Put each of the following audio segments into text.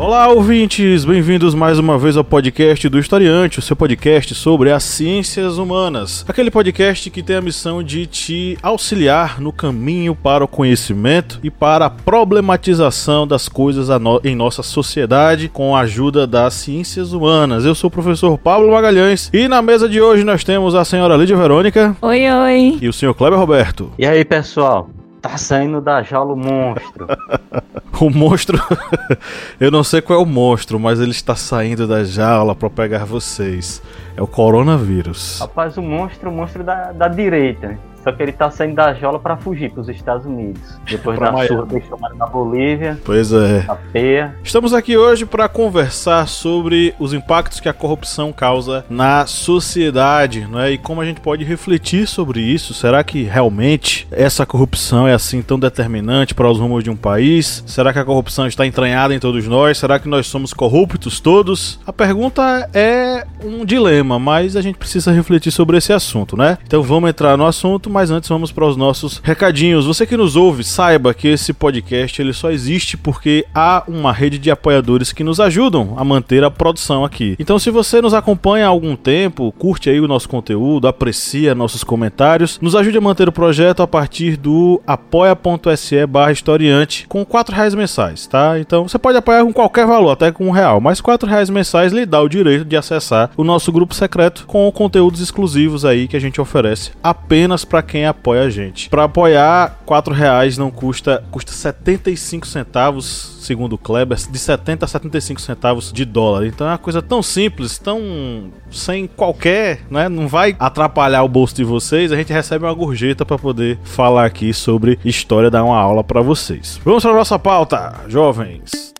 Olá, ouvintes! Bem-vindos mais uma vez ao podcast do Historiante, o seu podcast sobre as ciências humanas. Aquele podcast que tem a missão de te auxiliar no caminho para o conhecimento e para a problematização das coisas em nossa sociedade com a ajuda das ciências humanas. Eu sou o professor Pablo Magalhães e na mesa de hoje nós temos a senhora Lídia Verônica. Oi, oi! E o senhor Kleber Roberto. E aí, pessoal? Tá saindo da jaula o monstro. o monstro. Eu não sei qual é o monstro, mas ele está saindo da jaula para pegar vocês. É o coronavírus. Rapaz, o monstro, o monstro da, da direita. Só que ele tá saindo da jaula para fugir para os Estados Unidos. Depois da Miami. surra que eles tomaram na Bolívia. Pois é. Na peia. Estamos aqui hoje para conversar sobre os impactos que a corrupção causa na sociedade, né? E como a gente pode refletir sobre isso. Será que realmente essa corrupção é assim tão determinante para os rumos de um país? Será que a corrupção está entranhada em todos nós? Será que nós somos corruptos todos? A pergunta é um dilema, mas a gente precisa refletir sobre esse assunto, né? Então vamos entrar no assunto mas antes vamos para os nossos recadinhos. Você que nos ouve, saiba que esse podcast ele só existe porque há uma rede de apoiadores que nos ajudam a manter a produção aqui. Então, se você nos acompanha há algum tempo, curte aí o nosso conteúdo, aprecia nossos comentários, nos ajude a manter o projeto a partir do apoia.se barra historiante com 4 reais mensais, tá? Então você pode apoiar com qualquer valor, até com um real, mas 4 reais mensais lhe dá o direito de acessar o nosso grupo secreto com conteúdos exclusivos aí que a gente oferece apenas para para quem apoia a gente. Para apoiar, quatro reais não custa, custa 75 centavos, segundo o Kleber, de 70 a 75 centavos de dólar. Então é uma coisa tão simples, tão sem qualquer, né, não vai atrapalhar o bolso de vocês. A gente recebe uma gorjeta para poder falar aqui sobre história, dar uma aula para vocês. Vamos para nossa pauta, jovens.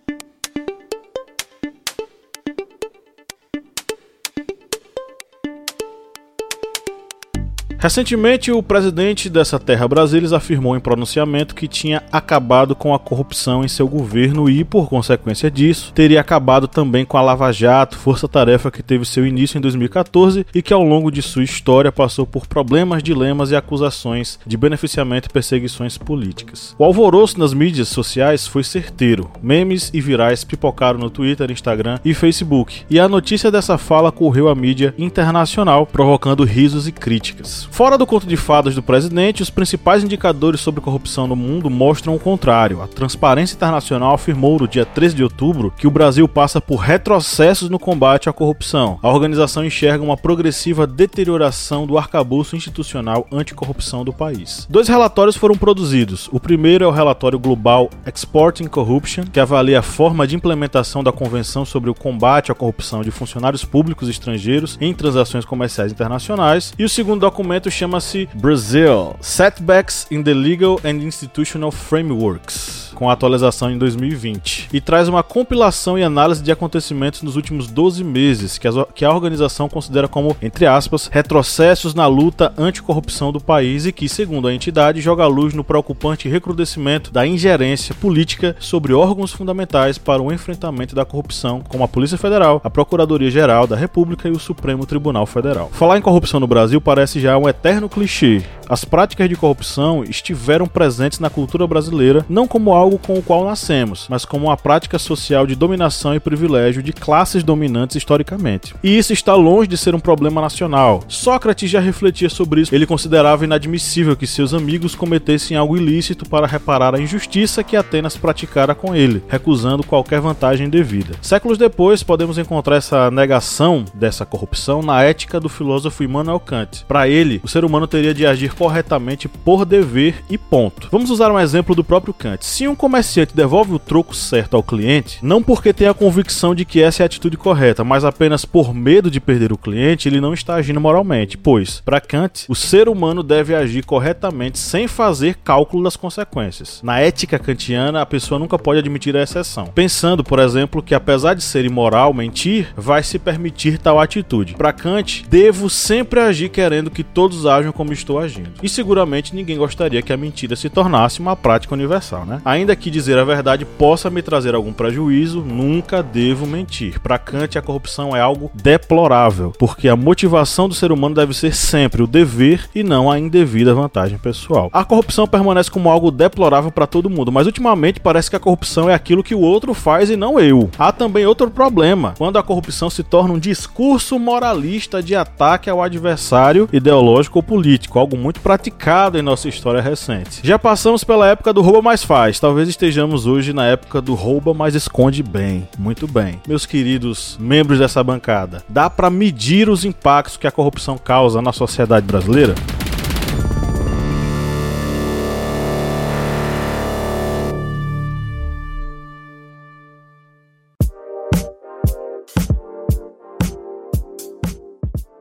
Recentemente, o presidente dessa terra Brasilis afirmou em pronunciamento que tinha acabado com a corrupção em seu governo e, por consequência disso, teria acabado também com a Lava Jato, força-tarefa que teve seu início em 2014 e que ao longo de sua história passou por problemas, dilemas e acusações de beneficiamento e perseguições políticas. O alvoroço nas mídias sociais foi certeiro. Memes e virais pipocaram no Twitter, Instagram e Facebook, e a notícia dessa fala correu à mídia internacional, provocando risos e críticas. Fora do conto de fadas do presidente, os principais indicadores sobre corrupção no mundo mostram o contrário. A Transparência Internacional afirmou no dia 13 de outubro que o Brasil passa por retrocessos no combate à corrupção. A organização enxerga uma progressiva deterioração do arcabouço institucional anticorrupção do país. Dois relatórios foram produzidos. O primeiro é o relatório global Exporting Corruption, que avalia a forma de implementação da Convenção sobre o combate à corrupção de funcionários públicos estrangeiros em transações comerciais internacionais, e o segundo documento documento chama-se Brazil: Setbacks in the Legal and Institutional Frameworks com a atualização em 2020, e traz uma compilação e análise de acontecimentos nos últimos 12 meses, que, que a organização considera como, entre aspas, retrocessos na luta anticorrupção do país e que, segundo a entidade, joga luz no preocupante recrudescimento da ingerência política sobre órgãos fundamentais para o enfrentamento da corrupção, como a Polícia Federal, a Procuradoria-Geral da República e o Supremo Tribunal Federal. Falar em corrupção no Brasil parece já um eterno clichê. As práticas de corrupção estiveram presentes na cultura brasileira não como algo algo com o qual nascemos, mas como uma prática social de dominação e privilégio de classes dominantes historicamente. E isso está longe de ser um problema nacional. Sócrates já refletia sobre isso. Ele considerava inadmissível que seus amigos cometessem algo ilícito para reparar a injustiça que Atenas praticara com ele, recusando qualquer vantagem devida. Séculos depois, podemos encontrar essa negação dessa corrupção na ética do filósofo Immanuel Kant. Para ele, o ser humano teria de agir corretamente por dever e ponto. Vamos usar um exemplo do próprio Kant. Se um comerciante devolve o troco certo ao cliente, não porque tem a convicção de que essa é a atitude correta, mas apenas por medo de perder o cliente, ele não está agindo moralmente, pois, para Kant, o ser humano deve agir corretamente sem fazer cálculo das consequências. Na ética kantiana, a pessoa nunca pode admitir a exceção, pensando, por exemplo, que apesar de ser imoral mentir, vai se permitir tal atitude. Para Kant, devo sempre agir querendo que todos ajam como estou agindo. E seguramente ninguém gostaria que a mentira se tornasse uma prática universal, né? Ainda que dizer a verdade possa me trazer algum prejuízo, nunca devo mentir. Para Kant, a corrupção é algo deplorável, porque a motivação do ser humano deve ser sempre o dever e não a indevida vantagem pessoal. A corrupção permanece como algo deplorável para todo mundo, mas ultimamente parece que a corrupção é aquilo que o outro faz e não eu. Há também outro problema, quando a corrupção se torna um discurso moralista de ataque ao adversário ideológico ou político, algo muito praticado em nossa história recente. Já passamos pela época do rouba mais faz, talvez estejamos hoje na época do rouba mais esconde bem. Muito bem. Meus queridos membros dessa bancada, dá para medir os impactos que a corrupção causa na sociedade brasileira?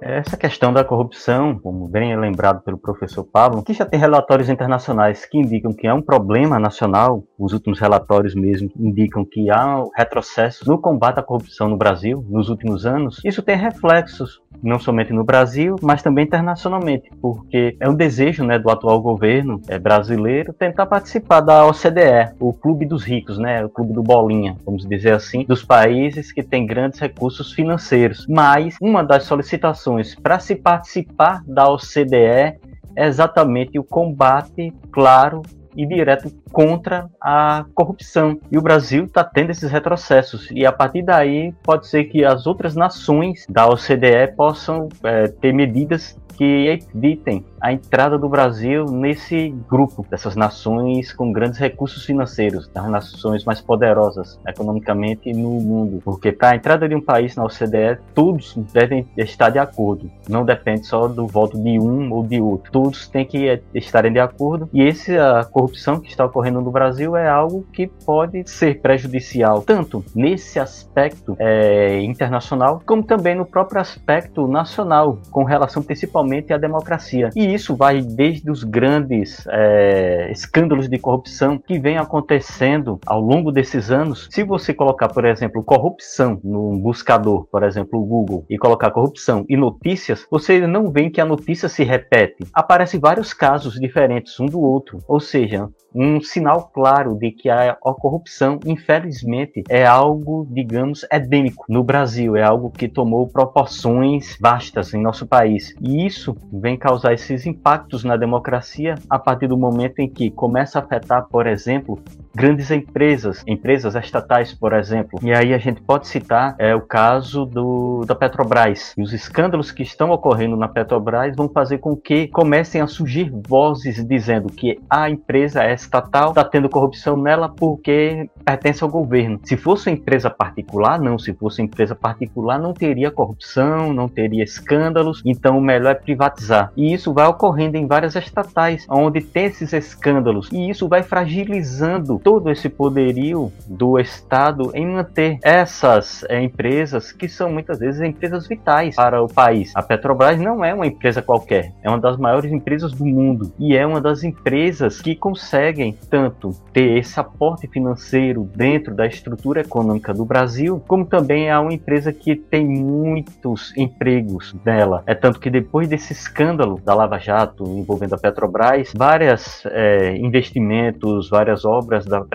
Essa questão da corrupção, como bem é lembrado pelo professor Pablo, que já tem relatórios internacionais que indicam que é um problema nacional, os últimos relatórios mesmo indicam que há retrocessos no combate à corrupção no Brasil nos últimos anos, isso tem reflexos não somente no Brasil, mas também internacionalmente, porque é um desejo né, do atual governo é, brasileiro tentar participar da OCDE, o clube dos ricos, né, o clube do bolinha, vamos dizer assim, dos países que têm grandes recursos financeiros. Mas uma das solicitações para se participar da OCDE é exatamente o combate claro e direto contra a corrupção. E o Brasil está tendo esses retrocessos. E a partir daí, pode ser que as outras nações da OCDE possam é, ter medidas que evitem a entrada do Brasil nesse grupo dessas nações com grandes recursos financeiros, das nações mais poderosas economicamente no mundo. Porque para a entrada de um país na OCDE, todos devem estar de acordo. Não depende só do voto de um ou de outro. Todos têm que estarem de acordo. E essa corrupção que está ocorrendo no Brasil é algo que pode ser prejudicial tanto nesse aspecto é, internacional como também no próprio aspecto nacional, com relação principalmente principalmente a democracia. E isso vai desde os grandes é, escândalos de corrupção que vem acontecendo ao longo desses anos. Se você colocar, por exemplo, corrupção no buscador, por exemplo, o Google, e colocar corrupção e notícias, você não vê que a notícia se repete. Aparecem vários casos diferentes um do outro. Ou seja, um sinal claro de que a, a, corrupção, infelizmente, é algo, digamos, endêmico no Brasil, é algo que tomou proporções vastas em nosso país. E isso vem causar esses impactos na democracia a partir do momento em que começa a afetar, por exemplo, grandes empresas, empresas estatais, por exemplo. E aí a gente pode citar é, o caso do, da Petrobras. E os escândalos que estão ocorrendo na Petrobras vão fazer com que comecem a surgir vozes dizendo que a empresa é estatal está tendo corrupção nela porque pertence ao governo. Se fosse empresa particular, não. Se fosse empresa particular, não teria corrupção, não teria escândalos. Então o melhor é privatizar. E isso vai ocorrendo em várias estatais, onde tem esses escândalos. E isso vai fragilizando todo esse poderio do Estado em manter essas é, empresas que são muitas vezes empresas vitais para o país. A Petrobras não é uma empresa qualquer, é uma das maiores empresas do mundo e é uma das empresas que conseguem tanto ter esse aporte financeiro dentro da estrutura econômica do Brasil, como também é uma empresa que tem muitos empregos nela. É tanto que depois desse escândalo da Lava Jato envolvendo a Petrobras, vários é, investimentos, várias obras da,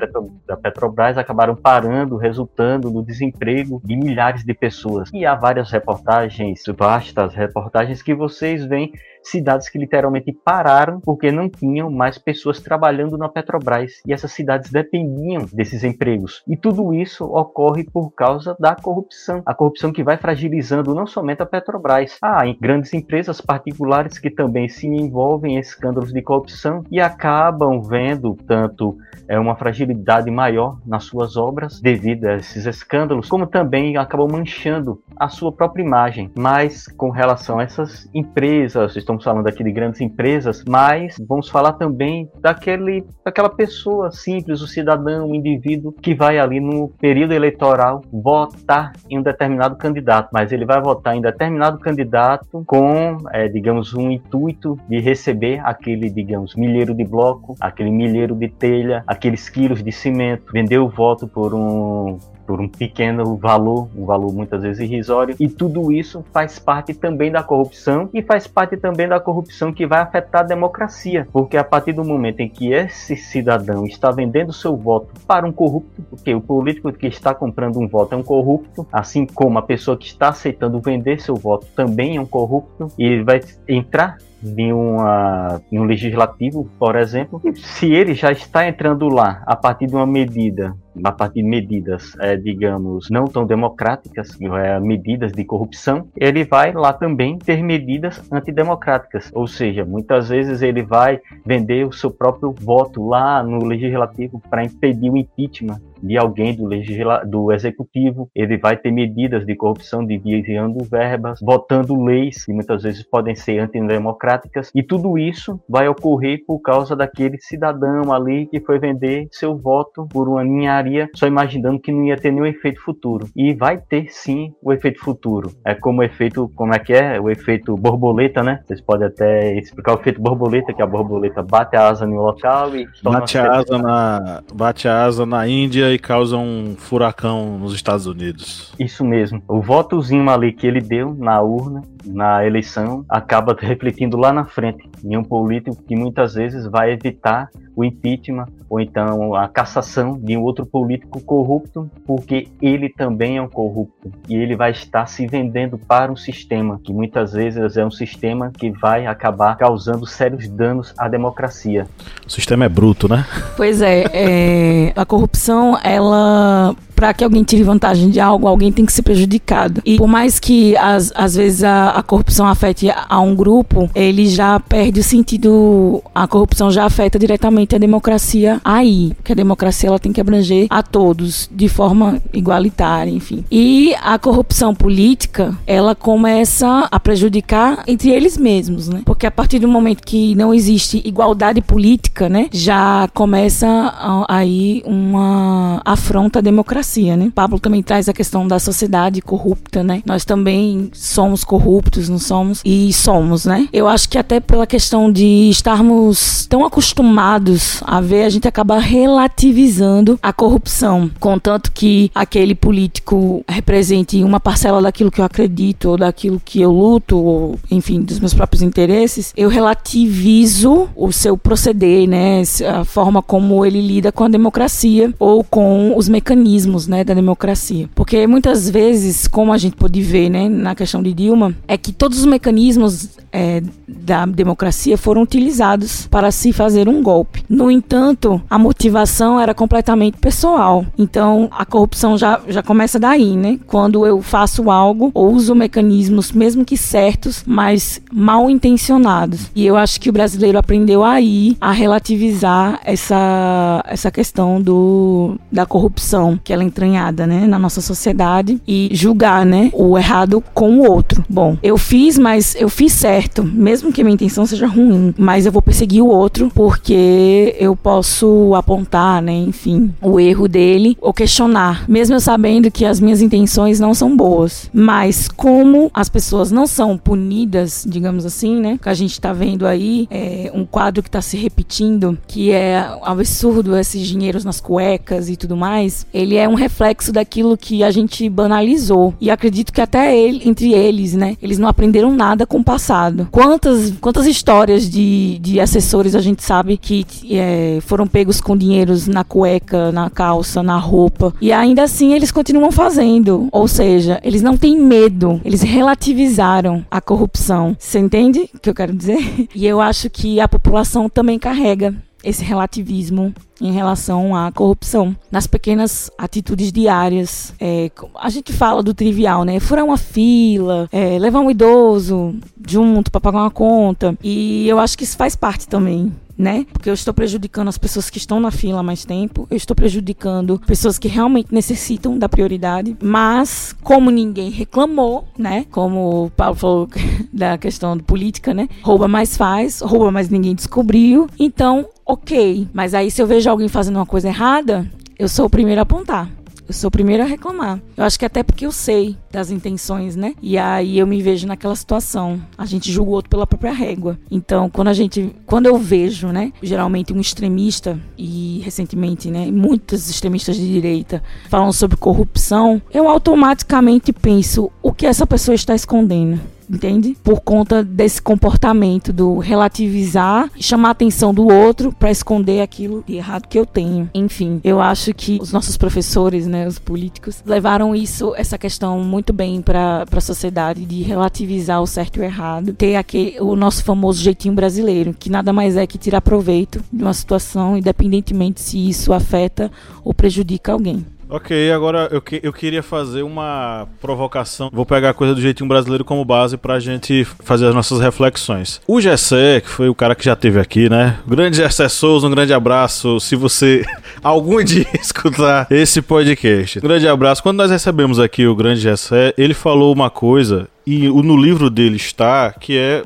da Petrobras acabaram parando, resultando no desemprego de milhares de pessoas. E há várias reportagens, vastas reportagens que vocês veem cidades que literalmente pararam porque não tinham mais pessoas trabalhando na Petrobras e essas cidades dependiam desses empregos. E tudo isso ocorre por causa da corrupção. A corrupção que vai fragilizando não somente a Petrobras, há grandes empresas particulares que também se envolvem em escândalos de corrupção e acabam vendo tanto é, uma fragilidade maior nas suas obras devido a esses escândalos, como também acabam manchando a sua própria imagem. Mas com relação a essas empresas, estão estamos falando aqui de grandes empresas, mas vamos falar também daquele, daquela pessoa simples, o cidadão, o indivíduo que vai ali no período eleitoral votar em um determinado candidato, mas ele vai votar em determinado candidato com, é, digamos, um intuito de receber aquele, digamos, milheiro de bloco, aquele milheiro de telha, aqueles quilos de cimento, vender o voto por um por um pequeno valor, um valor muitas vezes irrisório, e tudo isso faz parte também da corrupção e faz parte também da corrupção que vai afetar a democracia, porque a partir do momento em que esse cidadão está vendendo seu voto para um corrupto, porque o político que está comprando um voto é um corrupto, assim como a pessoa que está aceitando vender seu voto também é um corrupto, e ele vai entrar em, uma, em um legislativo, por exemplo, se ele já está entrando lá a partir de uma medida a partir de medidas, é, digamos, não tão democráticas, é, medidas de corrupção, ele vai lá também ter medidas antidemocráticas. Ou seja, muitas vezes ele vai vender o seu próprio voto lá no legislativo para impedir o impeachment de alguém do, legisla do executivo, ele vai ter medidas de corrupção, desviando verbas, votando leis que muitas vezes podem ser antidemocráticas, e tudo isso vai ocorrer por causa daquele cidadão ali que foi vender seu voto por uma ninharia, só imaginando que não ia ter nenhum efeito futuro. E vai ter sim o efeito futuro. É como o efeito, como é que é? O efeito borboleta, né? Vocês podem até explicar o efeito borboleta, que a borboleta bate a asa no local e bate a asa na bate a asa na Índia e causa um furacão nos Estados Unidos. Isso mesmo. O votozinho ali que ele deu na urna na eleição acaba refletindo lá na frente em um político que muitas vezes vai evitar o impeachment ou então a cassação de um outro político corrupto, porque ele também é um corrupto e ele vai estar se vendendo para um sistema que muitas vezes é um sistema que vai acabar causando sérios danos à democracia. O sistema é bruto, né? Pois é, é a corrupção ela para que alguém tire vantagem de algo, alguém tem que ser prejudicado. E por mais que às, vezes a, a corrupção afete a um grupo, ele já perde o sentido, a corrupção já afeta diretamente a democracia aí, porque a democracia ela tem que abranger a todos de forma igualitária, enfim. E a corrupção política, ela começa a prejudicar entre eles mesmos, né? Porque a partir do momento que não existe igualdade política, né, já começa aí uma afronta à democracia democracia, né? Pablo também traz a questão da sociedade corrupta, né? Nós também somos corruptos, não somos? E somos, né? Eu acho que até pela questão de estarmos tão acostumados a ver, a gente acaba relativizando a corrupção, contanto que aquele político represente uma parcela daquilo que eu acredito, ou daquilo que eu luto, ou enfim, dos meus próprios interesses, eu relativizo o seu proceder, né? A forma como ele lida com a democracia ou com os mecanismos né, da democracia. Porque muitas vezes, como a gente pode ver né, na questão de Dilma, é que todos os mecanismos é, da democracia foram utilizados para se fazer um golpe. No entanto, a motivação era completamente pessoal. Então, a corrupção já, já começa daí, né? Quando eu faço algo ou uso mecanismos, mesmo que certos, mas mal intencionados. E eu acho que o brasileiro aprendeu aí a relativizar essa, essa questão do, da corrupção, que ela entranhada, né, na nossa sociedade e julgar, né, o errado com o outro. Bom, eu fiz, mas eu fiz certo, mesmo que minha intenção seja ruim, mas eu vou perseguir o outro porque eu posso apontar, né, enfim, o erro dele ou questionar, mesmo eu sabendo que as minhas intenções não são boas. Mas como as pessoas não são punidas, digamos assim, né, que a gente tá vendo aí é um quadro que tá se repetindo, que é absurdo esses dinheiros nas cuecas e tudo mais, ele é um reflexo daquilo que a gente banalizou. E acredito que até ele, entre eles, né, eles não aprenderam nada com o passado. Quantas, quantas histórias de, de assessores a gente sabe que é, foram pegos com dinheiros na cueca, na calça, na roupa. E ainda assim eles continuam fazendo. Ou seja, eles não têm medo. Eles relativizaram a corrupção. Você entende o que eu quero dizer? E eu acho que a população também carrega esse relativismo em relação à corrupção. Nas pequenas atitudes diárias, é, a gente fala do trivial, né? Furar uma fila, é, levar um idoso junto para pagar uma conta. E eu acho que isso faz parte também né? Porque eu estou prejudicando as pessoas que estão na fila há mais tempo, eu estou prejudicando pessoas que realmente necessitam da prioridade, mas como ninguém reclamou, né? Como o Paulo falou da questão política, né? Rouba mais faz, rouba mais ninguém descobriu. Então, ok. Mas aí se eu vejo alguém fazendo uma coisa errada, eu sou o primeiro a apontar. Eu sou o primeiro a reclamar. Eu acho que até porque eu sei das intenções, né? E aí eu me vejo naquela situação. A gente julga o outro pela própria régua. Então, quando a gente, quando eu vejo, né, geralmente um extremista e recentemente, né, muitos extremistas de direita falam sobre corrupção, eu automaticamente penso o que essa pessoa está escondendo entende? Por conta desse comportamento do relativizar, chamar a atenção do outro para esconder aquilo de errado que eu tenho. Enfim, eu acho que os nossos professores, né, os políticos, levaram isso, essa questão muito bem para a sociedade de relativizar o certo e o errado, ter aquele, o nosso famoso jeitinho brasileiro, que nada mais é que tirar proveito de uma situação, independentemente se isso afeta ou prejudica alguém. Ok, agora eu, que, eu queria fazer uma provocação. Vou pegar a coisa do jeitinho brasileiro como base pra gente fazer as nossas reflexões. O Gessé, que foi o cara que já teve aqui, né? Grande Gessé Souza, um grande abraço. Se você algum dia escutar esse podcast. Um grande abraço. Quando nós recebemos aqui o grande Gessé, ele falou uma coisa e no livro dele está que é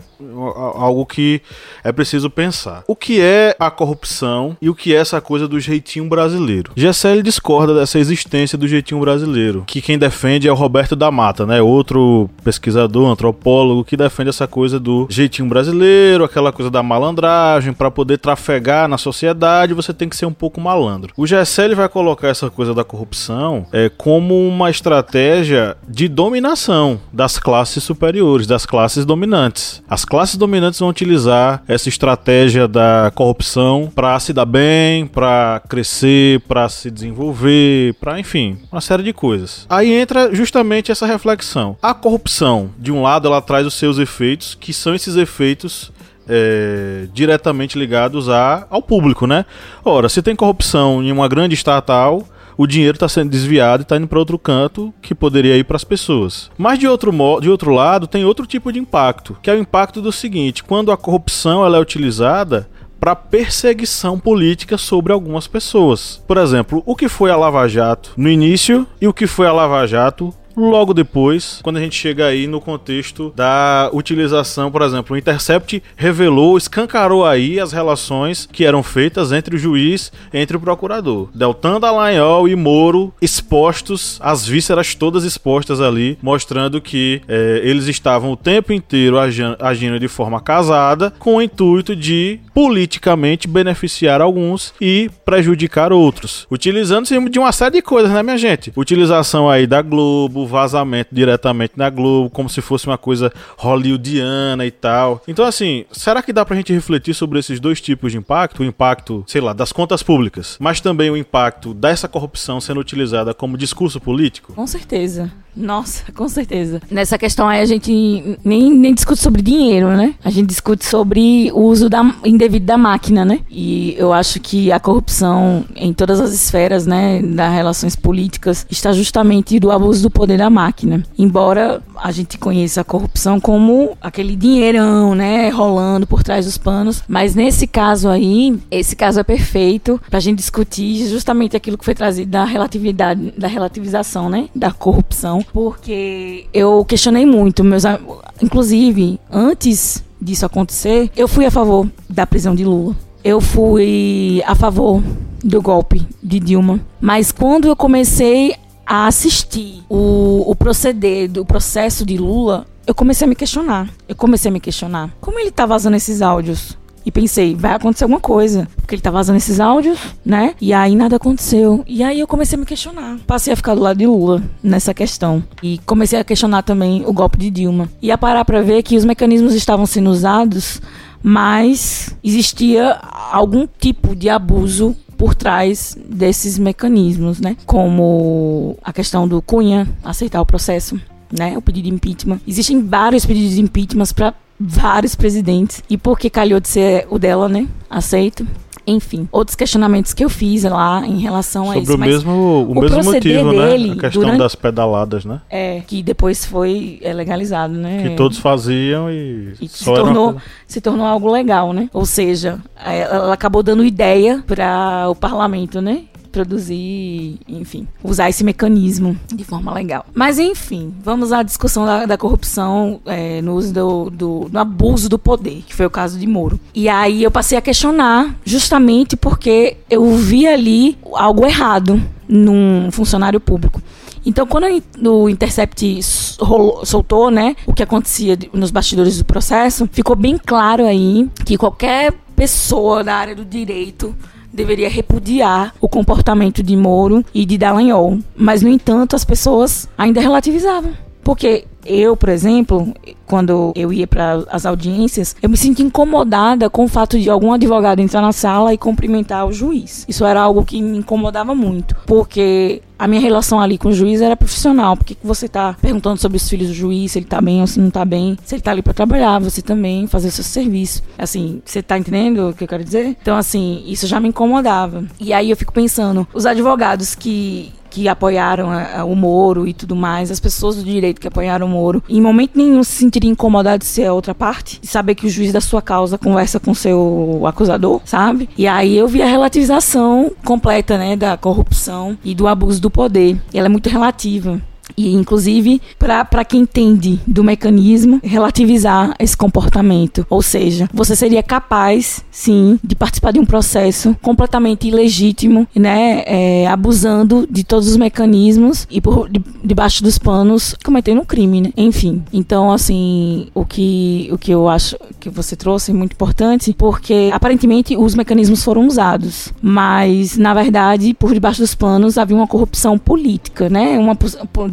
algo que é preciso pensar. O que é a corrupção e o que é essa coisa do jeitinho brasileiro? Gessel discorda dessa existência do jeitinho brasileiro, que quem defende é o Roberto da Mata, né? Outro pesquisador, antropólogo que defende essa coisa do jeitinho brasileiro, aquela coisa da malandragem, para poder trafegar na sociedade, você tem que ser um pouco malandro. O Gessel vai colocar essa coisa da corrupção é, como uma estratégia de dominação das classes classes superiores, das classes dominantes. As classes dominantes vão utilizar essa estratégia da corrupção para se dar bem, para crescer, para se desenvolver, para enfim, uma série de coisas. Aí entra justamente essa reflexão. A corrupção, de um lado, ela traz os seus efeitos, que são esses efeitos é, diretamente ligados a, ao público, né? Ora, se tem corrupção em uma grande estatal, o dinheiro está sendo desviado e está indo para outro canto que poderia ir para as pessoas. Mas de outro, modo, de outro lado, tem outro tipo de impacto, que é o impacto do seguinte: quando a corrupção ela é utilizada para perseguição política sobre algumas pessoas. Por exemplo, o que foi a Lava Jato no início e o que foi a Lava Jato logo depois, quando a gente chega aí no contexto da utilização, por exemplo, o Intercept revelou, escancarou aí as relações que eram feitas entre o juiz e entre o procurador. Deltan Dallagnol e Moro expostos, as vísceras todas expostas ali, mostrando que é, eles estavam o tempo inteiro agindo de forma casada com o intuito de politicamente beneficiar alguns e prejudicar outros, utilizando-se de uma série de coisas, né, minha gente? Utilização aí da Globo, vazamento diretamente na Globo, como se fosse uma coisa hollywoodiana e tal. Então, assim, será que dá pra gente refletir sobre esses dois tipos de impacto? O impacto, sei lá, das contas públicas, mas também o impacto dessa corrupção sendo utilizada como discurso político? Com certeza. Nossa, com certeza. Nessa questão aí a gente nem, nem discute sobre dinheiro, né? A gente discute sobre o uso da, indevido da máquina, né? E eu acho que a corrupção em todas as esferas, né, das relações políticas, está justamente do abuso do poder da máquina. Embora a gente conheça a corrupção como aquele dinheirão, né, rolando por trás dos panos, mas nesse caso aí, esse caso é perfeito pra gente discutir justamente aquilo que foi trazido da relatividade, da relativização, né, da corrupção porque eu questionei muito, meus inclusive antes disso acontecer, eu fui a favor da prisão de Lula. Eu fui a favor do golpe de Dilma. Mas quando eu comecei a assistir o, o proceder do processo de Lula, eu comecei a me questionar. Eu comecei a me questionar. Como ele tá vazando esses áudios? E pensei, vai acontecer alguma coisa. Porque ele tá vazando esses áudios, né? E aí nada aconteceu. E aí eu comecei a me questionar. Passei a ficar do lado de Lula nessa questão. E comecei a questionar também o golpe de Dilma. E a parar pra ver que os mecanismos estavam sendo usados, mas existia algum tipo de abuso por trás desses mecanismos, né? Como a questão do Cunha aceitar o processo, né? O pedido de impeachment. Existem vários pedidos de impeachment para vários presidentes. E porque calhou de ser o dela, né? Aceito. Enfim, outros questionamentos que eu fiz lá em relação Sobre a isso. Sobre o mesmo, o, o mesmo motivo, dele, né? A questão durante... das pedaladas, né? É, que depois foi é, legalizado, né? Que todos faziam e, e se, tornou, uma... se tornou algo legal, né? Ou seja, ela acabou dando ideia para o parlamento, né? Produzir, enfim, usar esse mecanismo de forma legal. Mas enfim, vamos à discussão da, da corrupção é, no uso do, do, do, abuso do poder, que foi o caso de Moro. E aí eu passei a questionar, justamente porque eu vi ali algo errado num funcionário público. Então, quando o Intercept soltou, né, o que acontecia nos bastidores do processo, ficou bem claro aí que qualquer pessoa da área do direito deveria repudiar o comportamento de Moro e de Dallagnol. Mas, no entanto, as pessoas ainda relativizavam. Porque eu, por exemplo, quando eu ia para as audiências, eu me sentia incomodada com o fato de algum advogado entrar na sala e cumprimentar o juiz. Isso era algo que me incomodava muito, porque a minha relação ali com o juiz era profissional. Por que você está perguntando sobre os filhos do juiz, se ele está bem ou se não está bem? Se ele está ali para trabalhar, você também fazer o seu serviço. Assim, você está entendendo o que eu quero dizer? Então, assim, isso já me incomodava. E aí eu fico pensando, os advogados que que apoiaram a, o Moro e tudo mais, as pessoas do direito que apoiaram o Moro, em momento nenhum se sentiriam incomodados de ser a outra parte, de saber que o juiz da sua causa conversa com seu acusador, sabe? E aí eu vi a relativização completa, né, da corrupção e do abuso do poder. E ela é muito relativa e inclusive para quem entende do mecanismo relativizar esse comportamento. Ou seja, você seria capaz, sim, de participar de um processo completamente ilegítimo, né, é, abusando de todos os mecanismos e por de, debaixo dos panos cometendo um crime, né? Enfim, então assim, o que o que eu acho que você trouxe é muito importante, porque aparentemente os mecanismos foram usados, mas na verdade por debaixo dos panos havia uma corrupção política, né? Uma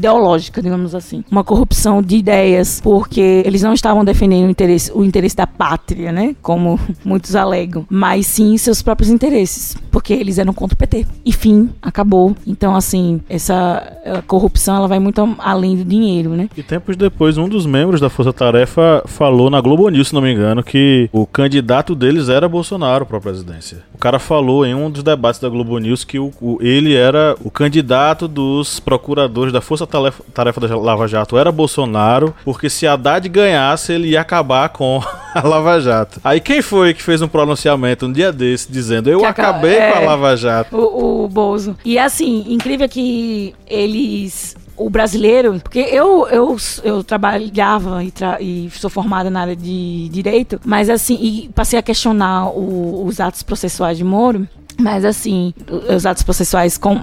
ideológica, digamos assim. Uma corrupção de ideias, porque eles não estavam defendendo o interesse, o interesse da pátria, né? Como muitos alegam, mas sim seus próprios interesses, porque eles eram contra o PT. E fim, acabou. Então, assim, essa corrupção ela vai muito além do dinheiro, né? E tempos depois, um dos membros da Força Tarefa falou na Globo News, se não me engano, que o candidato deles era Bolsonaro para a presidência. O cara falou em um dos debates da Globo News que o, o ele era o candidato dos procuradores da Força Tarefa tarefa, tarefa da Lava Jato era Bolsonaro, porque se Haddad ganhasse, ele ia acabar com a Lava Jato. Aí quem foi que fez um pronunciamento um dia desse dizendo eu acabei é, com a é, Lava Jato? O, o Bozo. E assim, incrível que eles o brasileiro, porque eu, eu, eu trabalhava e, tra e, sou formada na área de direito, mas assim, e passei a questionar o, os atos processuais de Moro, mas assim, os atos processuais com,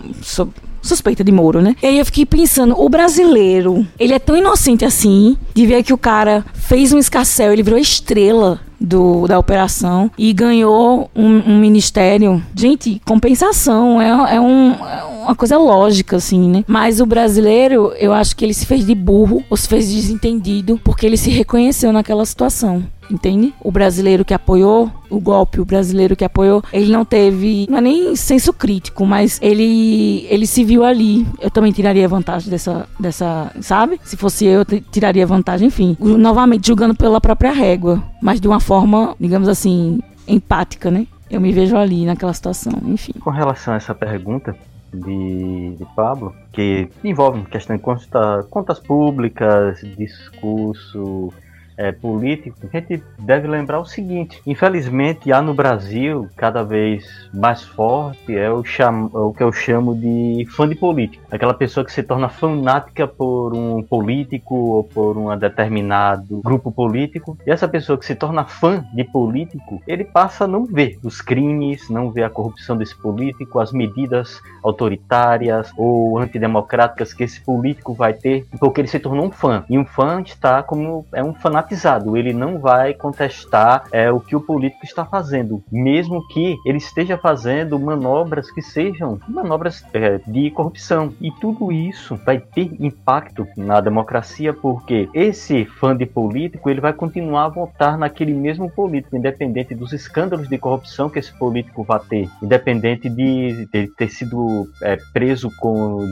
suspeita de Moro, né? E aí eu fiquei pensando, o brasileiro, ele é tão inocente assim, de ver que o cara fez um escarcel, ele virou estrela do, da operação e ganhou um, um ministério. Gente, compensação é, é, um, é, uma coisa lógica, assim, né? Mas o brasileiro, eu acho que ele se fez de burro ou se fez de desentendido porque ele se reconheceu naquela situação entende? O brasileiro que apoiou o golpe, o brasileiro que apoiou, ele não teve, não é nem senso crítico, mas ele ele se viu ali. Eu também tiraria vantagem dessa, dessa sabe? Se fosse eu, eu tiraria vantagem, enfim. Novamente, julgando pela própria régua, mas de uma forma, digamos assim, empática, né? Eu me vejo ali naquela situação, enfim. Com relação a essa pergunta, de, de, Pablo, que envolve questão de contas, contas públicas, discurso, é, político, a gente deve lembrar o seguinte: infelizmente, há no Brasil cada vez mais forte é o, cham, é o que eu chamo de fã de político. Aquela pessoa que se torna fanática por um político ou por um determinado grupo político. E essa pessoa que se torna fã de político, ele passa a não ver os crimes, não ver a corrupção desse político, as medidas autoritárias ou antidemocráticas que esse político vai ter, porque ele se tornou um fã. E um fã está como é um fanático fanatizado, ele não vai contestar é, o que o político está fazendo, mesmo que ele esteja fazendo manobras que sejam manobras é, de corrupção. E tudo isso vai ter impacto na democracia, porque esse fã de político ele vai continuar a votar naquele mesmo político, independente dos escândalos de corrupção que esse político vai ter, independente de, de ter sido é, preso com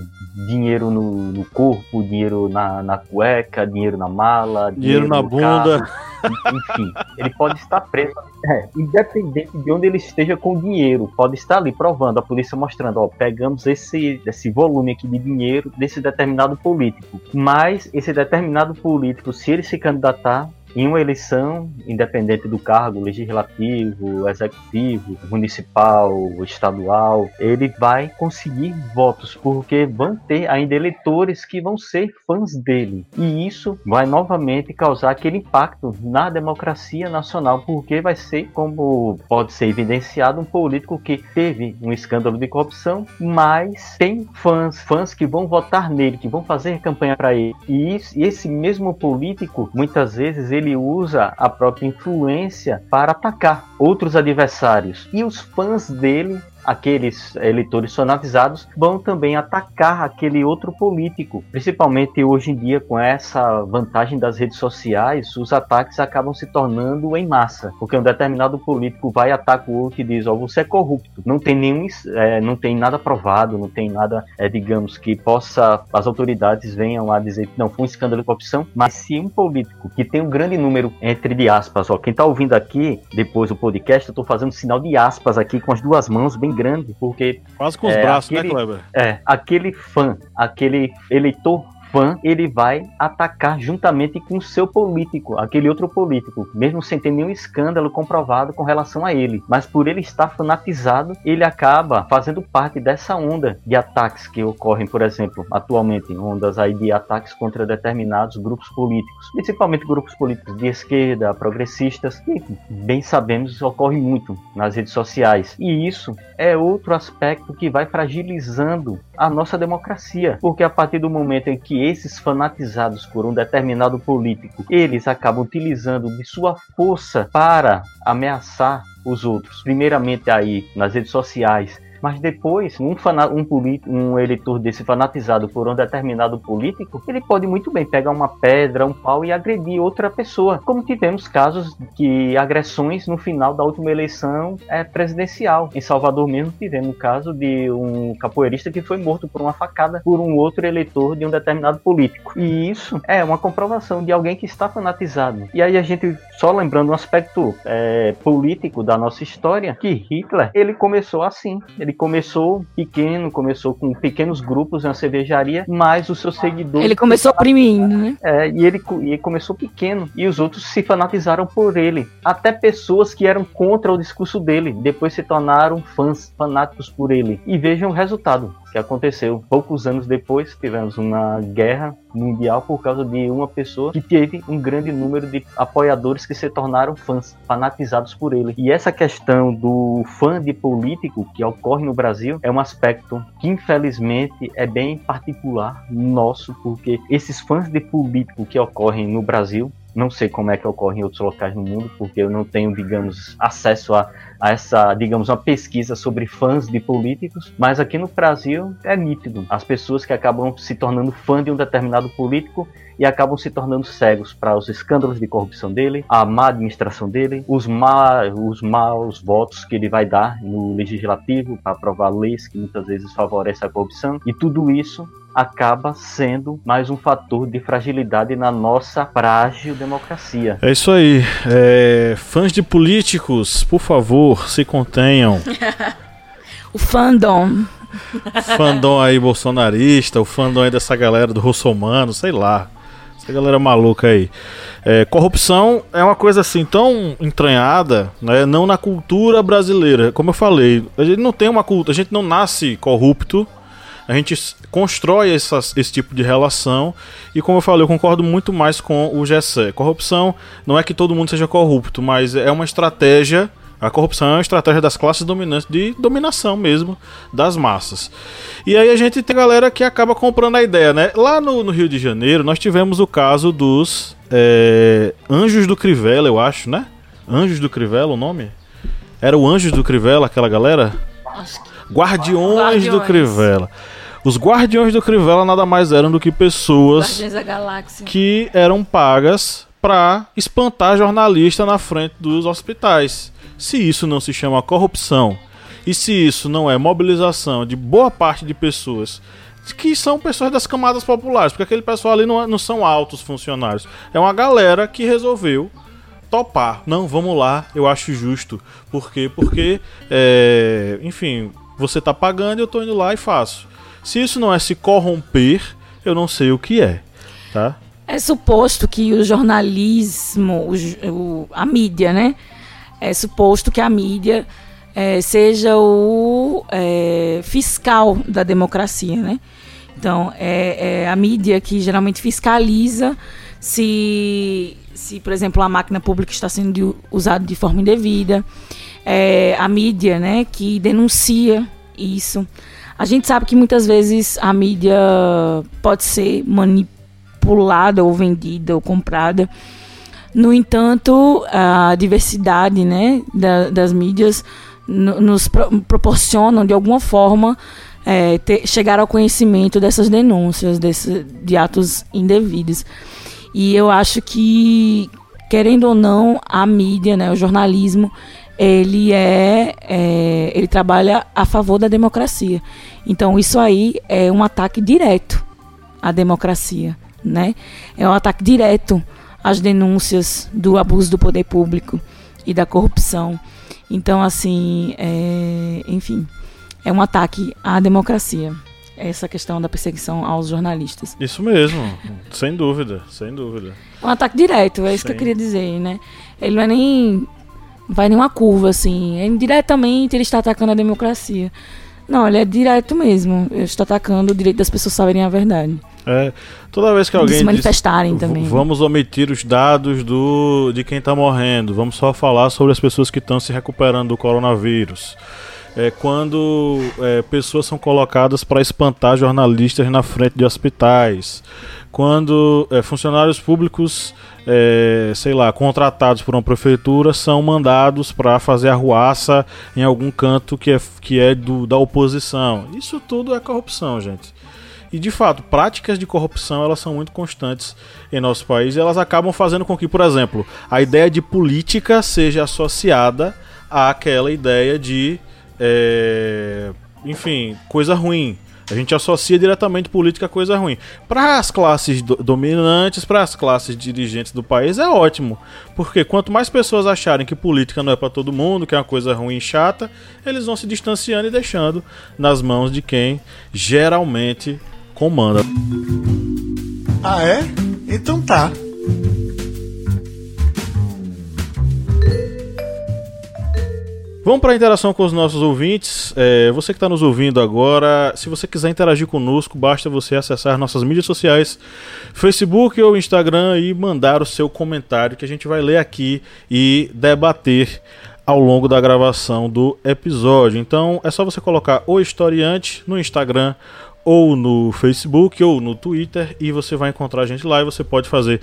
dinheiro no, no, corpo, dinheiro na, na cueca, dinheiro na mala, dinheiro, dinheiro na bunda bunda. Enfim, ele pode estar preso, é, independente de onde ele esteja com o dinheiro, pode estar ali provando, a polícia mostrando, ó, pegamos esse, esse volume aqui de dinheiro desse determinado político. Mas esse determinado político, se ele se candidatar, em uma eleição, independente do cargo legislativo, executivo, municipal, estadual, ele vai conseguir votos, porque vão ter ainda eleitores que vão ser fãs dele. E isso vai novamente causar aquele impacto na democracia nacional, porque vai ser, como pode ser evidenciado, um político que teve um escândalo de corrupção, mas tem fãs, fãs que vão votar nele, que vão fazer campanha para ele. E, isso, e esse mesmo político, muitas vezes, ele usa a própria influência para atacar outros adversários. E os fãs dele aqueles eleitores sonatizados vão também atacar aquele outro político. Principalmente hoje em dia, com essa vantagem das redes sociais, os ataques acabam se tornando em massa, porque um determinado político vai atacar o outro e diz: Ó, oh, você é corrupto. Não tem nenhum, é, não tem nada provado, não tem nada, é, digamos, que possa as autoridades venham lá dizer que não foi um escândalo de corrupção. Mas se um político que tem um grande número entre de aspas, ó, quem está ouvindo aqui depois do podcast, eu estou fazendo sinal de aspas aqui com as duas mãos bem grande, porque. Quase com os é, braços, né, aquele, né, Kleber? É, aquele fã, aquele eleitor fã ele vai atacar juntamente com o seu político, aquele outro político, mesmo sem ter nenhum escândalo comprovado com relação a ele. Mas por ele estar fanatizado, ele acaba fazendo parte dessa onda de ataques que ocorrem, por exemplo, atualmente, ondas aí de ataques contra determinados grupos políticos, principalmente grupos políticos de esquerda, progressistas, que bem sabemos ocorre muito nas redes sociais. E isso é outro aspecto que vai fragilizando a nossa democracia, porque a partir do momento em que esses fanatizados por um determinado político, eles acabam utilizando de sua força para ameaçar os outros, primeiramente aí nas redes sociais, mas depois, um, um, um eleitor desse fanatizado por um determinado político, ele pode muito bem pegar uma pedra, um pau e agredir outra pessoa. Como tivemos casos de agressões no final da última eleição é, presidencial. Em Salvador mesmo tivemos o caso de um capoeirista que foi morto por uma facada por um outro eleitor de um determinado político. E isso é uma comprovação de alguém que está fanatizado. E aí a gente, só lembrando um aspecto é, político da nossa história, que Hitler, ele começou assim. Ele ele começou pequeno, começou com pequenos grupos na cervejaria, mas os seus seguidores. Ele começou oprimindo, né? É, e ele, e ele começou pequeno, e os outros se fanatizaram por ele. Até pessoas que eram contra o discurso dele, depois se tornaram fãs, fanáticos por ele. E vejam o resultado que aconteceu. Poucos anos depois, tivemos uma guerra mundial por causa de uma pessoa que teve um grande número de apoiadores que se tornaram fãs, fanatizados por ele. E essa questão do fã de político que ocorre no Brasil é um aspecto que infelizmente é bem particular nosso, porque esses fãs de político que ocorrem no Brasil não sei como é que ocorre em outros locais no mundo, porque eu não tenho, digamos, acesso a, a essa, digamos, uma pesquisa sobre fãs de políticos, mas aqui no Brasil é nítido. As pessoas que acabam se tornando fã de um determinado político e acabam se tornando cegos para os escândalos de corrupção dele, a má administração dele, os, má, os maus votos que ele vai dar no legislativo para aprovar leis que muitas vezes favorecem a corrupção, e tudo isso acaba sendo mais um fator de fragilidade na nossa frágil democracia. É isso aí. É, fãs de políticos, por favor, se contenham. o fandom. Fandom aí bolsonarista, o fandom aí dessa galera do russomano, sei lá. Essa galera maluca aí. É, corrupção é uma coisa assim tão entranhada, né? Não na cultura brasileira. Como eu falei, a gente não tem uma cultura, a gente não nasce corrupto a gente constrói essas, esse tipo de relação e como eu falei, eu concordo muito mais com o Gessé. Corrupção não é que todo mundo seja corrupto, mas é uma estratégia a corrupção é uma estratégia das classes dominantes de dominação mesmo das massas. E aí a gente tem galera que acaba comprando a ideia, né? Lá no, no Rio de Janeiro nós tivemos o caso dos é, Anjos do Crivella, eu acho, né? Anjos do Crivella o nome? Era o Anjos do Crivella, aquela galera? Guardiões, Guardiões. do Crivella. Os Guardiões do Crivella nada mais eram do que pessoas que eram pagas para espantar jornalista na frente dos hospitais. Se isso não se chama corrupção e se isso não é mobilização de boa parte de pessoas que são pessoas das camadas populares, porque aquele pessoal ali não, é, não são altos funcionários, é uma galera que resolveu topar. Não, vamos lá, eu acho justo. Por quê? Porque, é, enfim, você tá pagando eu tô indo lá e faço. Se isso não é se corromper, eu não sei o que é, tá? É suposto que o jornalismo, o, a mídia, né? É suposto que a mídia é, seja o é, fiscal da democracia, né? Então, é, é, a mídia que geralmente fiscaliza se, se, por exemplo, a máquina pública está sendo usada de forma indevida. É, a mídia, né, que denuncia isso. A gente sabe que muitas vezes a mídia pode ser manipulada ou vendida ou comprada. No entanto, a diversidade né, da, das mídias nos pro proporcionam, de alguma forma, é, ter, chegar ao conhecimento dessas denúncias desse, de atos indevidos. E eu acho que, querendo ou não, a mídia, né, o jornalismo, ele é, é, ele trabalha a favor da democracia. Então isso aí é um ataque direto à democracia, né? É um ataque direto às denúncias do abuso do poder público e da corrupção. Então assim, é, enfim, é um ataque à democracia essa questão da perseguição aos jornalistas. Isso mesmo, sem dúvida, sem dúvida. Um ataque direto, é isso Sim. que eu queria dizer, né? Ele não é nem vai nenhuma curva, assim. É indiretamente ele está atacando a democracia. Não, ele é direto mesmo. Ele está atacando o direito das pessoas saberem a verdade. É, toda vez que alguém. De se manifestarem diz, também. Vamos omitir os dados do, de quem está morrendo. Vamos só falar sobre as pessoas que estão se recuperando do coronavírus. É quando é, pessoas são colocadas para espantar jornalistas na frente de hospitais quando é, funcionários públicos, é, sei lá, contratados por uma prefeitura, são mandados para fazer arruaça em algum canto que é, que é do, da oposição. Isso tudo é corrupção, gente. E de fato, práticas de corrupção elas são muito constantes em nosso país e elas acabam fazendo com que, por exemplo, a ideia de política seja associada àquela ideia de, é, enfim, coisa ruim. A gente associa diretamente política a coisa ruim. Para as classes do dominantes, para as classes dirigentes do país, é ótimo. Porque quanto mais pessoas acharem que política não é para todo mundo, que é uma coisa ruim e chata, eles vão se distanciando e deixando nas mãos de quem geralmente comanda. Ah, é? Então tá. Vamos para a interação com os nossos ouvintes. É, você que está nos ouvindo agora, se você quiser interagir conosco, basta você acessar nossas mídias sociais, Facebook ou Instagram e mandar o seu comentário que a gente vai ler aqui e debater ao longo da gravação do episódio. Então é só você colocar o historiante no Instagram ou no Facebook ou no Twitter e você vai encontrar a gente lá e você pode fazer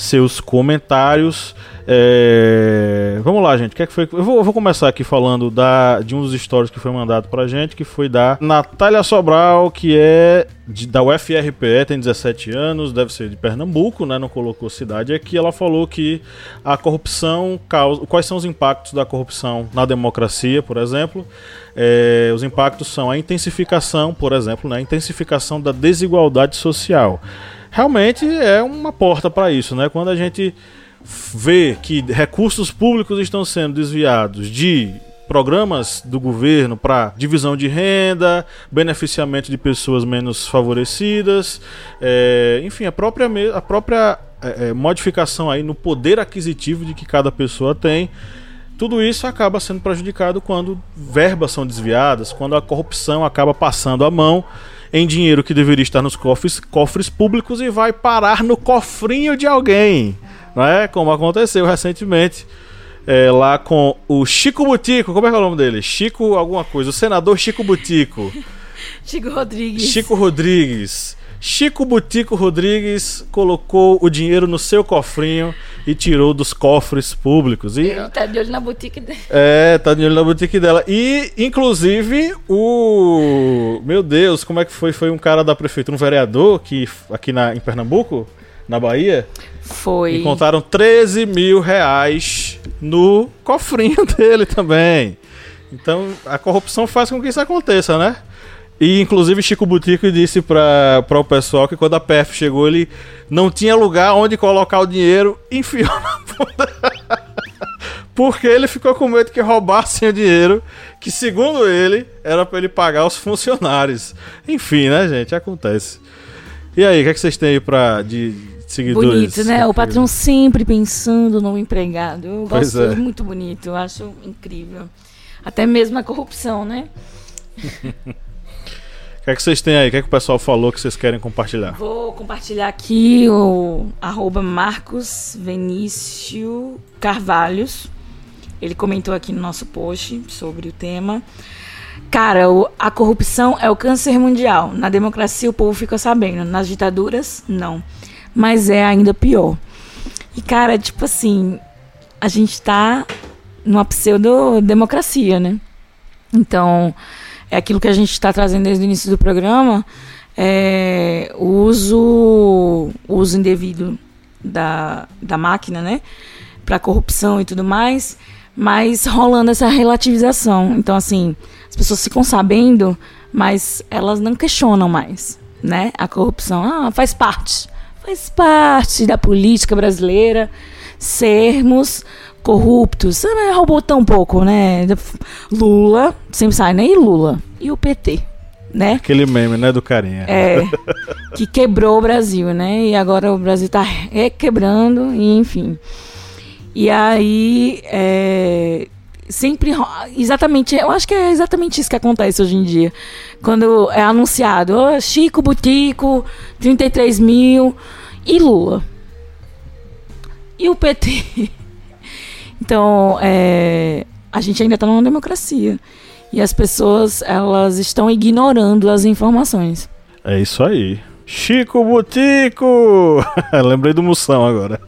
seus comentários. É... Vamos lá, gente. O que, é que foi? Eu vou, eu vou, começar aqui falando da, de um dos stories que foi mandado pra gente, que foi da Natália Sobral, que é de, da UFRPE, tem 17 anos, deve ser de Pernambuco, né? Não colocou cidade aqui. Ela falou que a corrupção causa. Quais são os impactos da corrupção na democracia, por exemplo? É, os impactos são a intensificação, por exemplo, né? A intensificação da desigualdade social realmente é uma porta para isso, né? Quando a gente vê que recursos públicos estão sendo desviados de programas do governo para divisão de renda, beneficiamento de pessoas menos favorecidas, é, enfim, a própria, a própria é, é, modificação aí no poder aquisitivo de que cada pessoa tem. Tudo isso acaba sendo prejudicado quando verbas são desviadas, quando a corrupção acaba passando a mão em dinheiro que deveria estar nos cofres, cofres públicos e vai parar no cofrinho de alguém, não é? Como aconteceu recentemente é, lá com o Chico Butico, como é que é o nome dele? Chico alguma coisa, o senador Chico Butico. Chico Rodrigues. Chico Rodrigues. Chico Butico Rodrigues colocou o dinheiro no seu cofrinho e tirou dos cofres públicos. E, Ele tá de olho na boutique dela. É, tá de olho na boutique dela. E, inclusive, o. Meu Deus, como é que foi? Foi um cara da prefeitura, um vereador que, aqui na, em Pernambuco, na Bahia. Foi. Encontraram 13 mil reais no cofrinho dele também. Então, a corrupção faz com que isso aconteça, né? E inclusive Chico Butico disse para o pessoal que quando a PF chegou, ele não tinha lugar onde colocar o dinheiro, enfiou na bunda. Porque ele ficou com medo que roubassem o dinheiro, que segundo ele, era para ele pagar os funcionários. Enfim, né, gente? Acontece. E aí, o que, é que vocês têm aí pra, de seguidores. Bonito, né? O patrão sempre pensando no empregado. Eu Pois gosto é. muito bonito, eu acho incrível. Até mesmo a corrupção, né? O que é que vocês têm aí? O que é que o pessoal falou que vocês querem compartilhar? Vou compartilhar aqui o arroba Marcos Vinícius Carvalhos. Ele comentou aqui no nosso post sobre o tema. Cara, o- a corrupção é o câncer mundial. Na democracia o povo fica sabendo. Nas ditaduras, não. Mas é ainda pior. E, cara, tipo assim, a gente tá numa pseudo-democracia, né? Então, é aquilo que a gente está trazendo desde o início do programa, é o uso, uso indevido da, da máquina, né? Para corrupção e tudo mais, mas rolando essa relativização. Então, assim, as pessoas ficam sabendo, mas elas não questionam mais, né? A corrupção, ah, faz parte. Faz parte da política brasileira sermos corruptos. Ah, roubou tão pouco, né? Lula, sempre sai, né? E Lula? E o PT, né? Aquele meme, né, do carinha. É, que quebrou o Brasil, né? E agora o Brasil tá requebrando, e enfim. E aí, é, sempre, exatamente, eu acho que é exatamente isso que acontece hoje em dia. Quando é anunciado, "Ô, Chico Butico, 33 mil, e Lula. E o PT. Então, é, a gente ainda está numa democracia. E as pessoas, elas estão ignorando as informações. É isso aí. Chico Butico! Lembrei do Moção agora.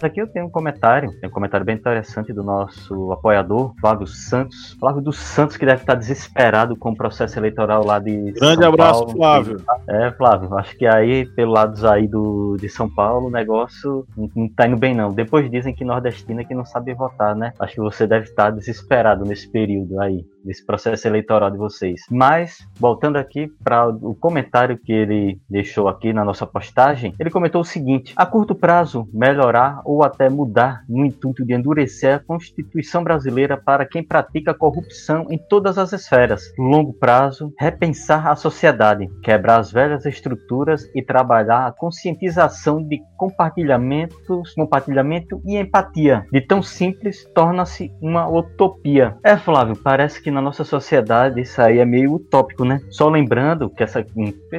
Aqui eu tenho um comentário, tem um comentário bem interessante do nosso apoiador, Flávio Santos. Flávio dos Santos, que deve estar desesperado com o processo eleitoral lá de Grande São abraço, Paulo. Flávio. É, Flávio, acho que aí, pelo lado aí do, de São Paulo, o negócio não, não tá indo bem, não. Depois dizem que nordestina que não sabe votar, né? Acho que você deve estar desesperado nesse período aí, nesse processo eleitoral de vocês. Mas, voltando aqui para o comentário que ele deixou aqui na nossa postagem, ele comentou o seguinte: a curto prazo, melhorar ou até mudar no intuito de endurecer a Constituição brasileira para quem pratica corrupção em todas as esferas. Longo prazo, repensar a sociedade, quebrar as velhas estruturas e trabalhar a conscientização de compartilhamentos, compartilhamento e empatia. De tão simples, torna-se uma utopia. É, Flávio, parece que na nossa sociedade isso aí é meio utópico, né? Só lembrando que essa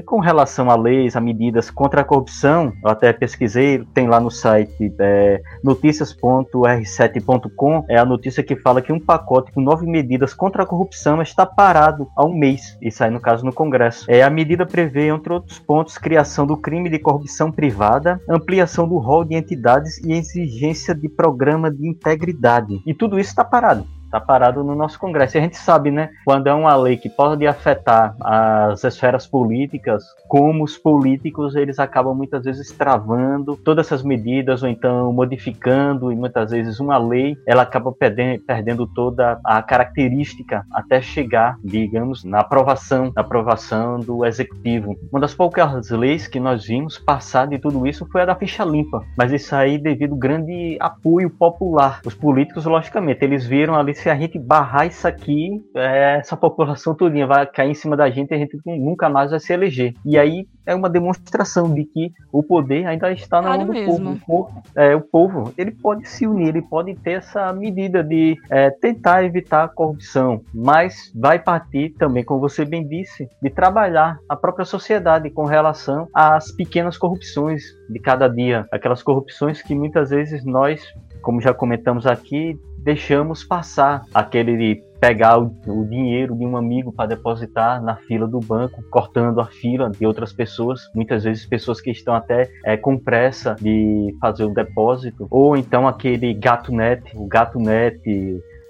com relação a leis, a medidas contra a corrupção, eu até pesquisei, tem lá no site é, noticias.r7.com, é a notícia que fala que um pacote com nove medidas contra a corrupção está parado há um mês. Isso aí, no caso, no Congresso. É, a medida prevê, entre outros pontos, criação do crime de corrupção privada, ampliação do rol de entidades e exigência de programa de integridade. E tudo isso está parado. Está parado no nosso Congresso. E a gente sabe, né? Quando é uma lei que pode afetar as esferas políticas, como os políticos eles acabam muitas vezes travando todas essas medidas ou então modificando e muitas vezes uma lei ela acaba perdendo, perdendo toda a característica até chegar, digamos, na aprovação, na aprovação do executivo. Uma das poucas leis que nós vimos passar de tudo isso foi a da ficha limpa, mas isso aí devido ao grande apoio popular. Os políticos, logicamente, eles viram ali se a gente barrar isso aqui, é, essa população todinha vai cair em cima da gente e a gente nunca mais vai se eleger. E aí é uma demonstração de que o poder ainda está na mão do mesmo. povo. O povo, é, o povo, ele pode se unir, ele pode ter essa medida de é, tentar evitar a corrupção, mas vai partir também, como você bem disse, de trabalhar a própria sociedade com relação às pequenas corrupções de cada dia, aquelas corrupções que muitas vezes nós, como já comentamos aqui, deixamos passar aquele de pegar o, o dinheiro de um amigo para depositar na fila do banco, cortando a fila de outras pessoas, muitas vezes pessoas que estão até é, com pressa de fazer o depósito, ou então aquele gato net, o gato net,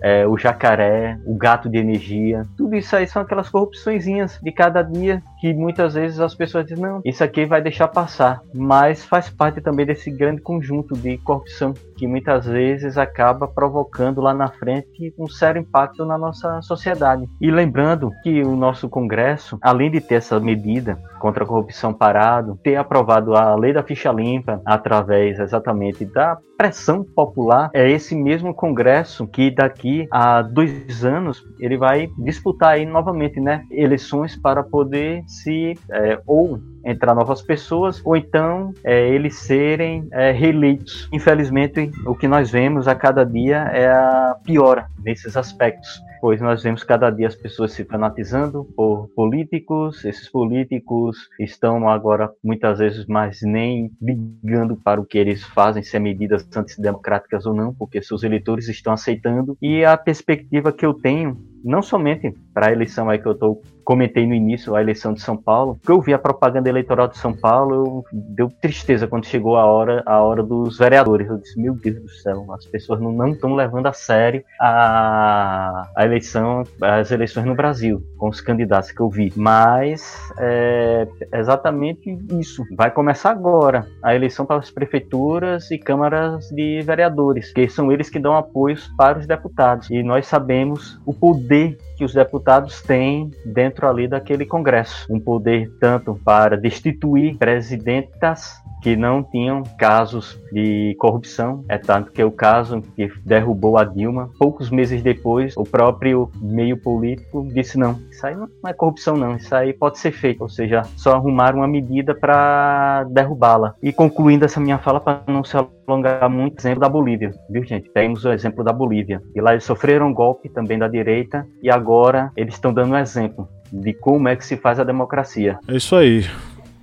é, o jacaré, o gato de energia, tudo isso aí são aquelas corrupçõezinhas de cada dia que muitas vezes as pessoas dizem, não, isso aqui vai deixar passar, mas faz parte também desse grande conjunto de corrupção que muitas vezes acaba provocando lá na frente um sério impacto na nossa sociedade. E lembrando que o nosso Congresso, além de ter essa medida contra a corrupção parado, ter aprovado a lei da ficha limpa através exatamente da pressão popular, é esse mesmo Congresso que daqui a dois anos ele vai disputar aí novamente, né, eleições para poder se é, ou entrar novas pessoas ou então é, eles serem é, reeleitos. Infelizmente, o que nós vemos a cada dia é a piora nesses aspectos pois nós vemos cada dia as pessoas se fanatizando por políticos, esses políticos estão agora muitas vezes mais nem ligando para o que eles fazem, se é medidas antidemocráticas ou não, porque seus eleitores estão aceitando, e a perspectiva que eu tenho não somente para a eleição aí que eu tô, comentei no início, a eleição de São Paulo, que eu vi a propaganda eleitoral de São Paulo, eu, deu tristeza quando chegou a hora, a hora dos vereadores. Eu disse, meu Deus do céu, as pessoas não estão levando a sério a, a eleição, as eleições no Brasil, com os candidatos que eu vi. Mas é exatamente isso. Vai começar agora a eleição para as prefeituras e câmaras de vereadores, que são eles que dão apoios para os deputados. E nós sabemos o poder poder que os deputados têm dentro ali daquele Congresso. Um poder tanto para destituir presidentas que não tinham casos de corrupção. É tanto que o caso que derrubou a Dilma, poucos meses depois, o próprio meio político disse não, isso aí não é corrupção não, isso aí pode ser feito, ou seja, só arrumar uma medida para derrubá-la. E concluindo essa minha fala para não se alongar muito, exemplo da Bolívia, viu gente? Temos o exemplo da Bolívia. E lá eles sofreram um golpe também da direita e agora eles estão dando um exemplo de como é que se faz a democracia. É isso aí.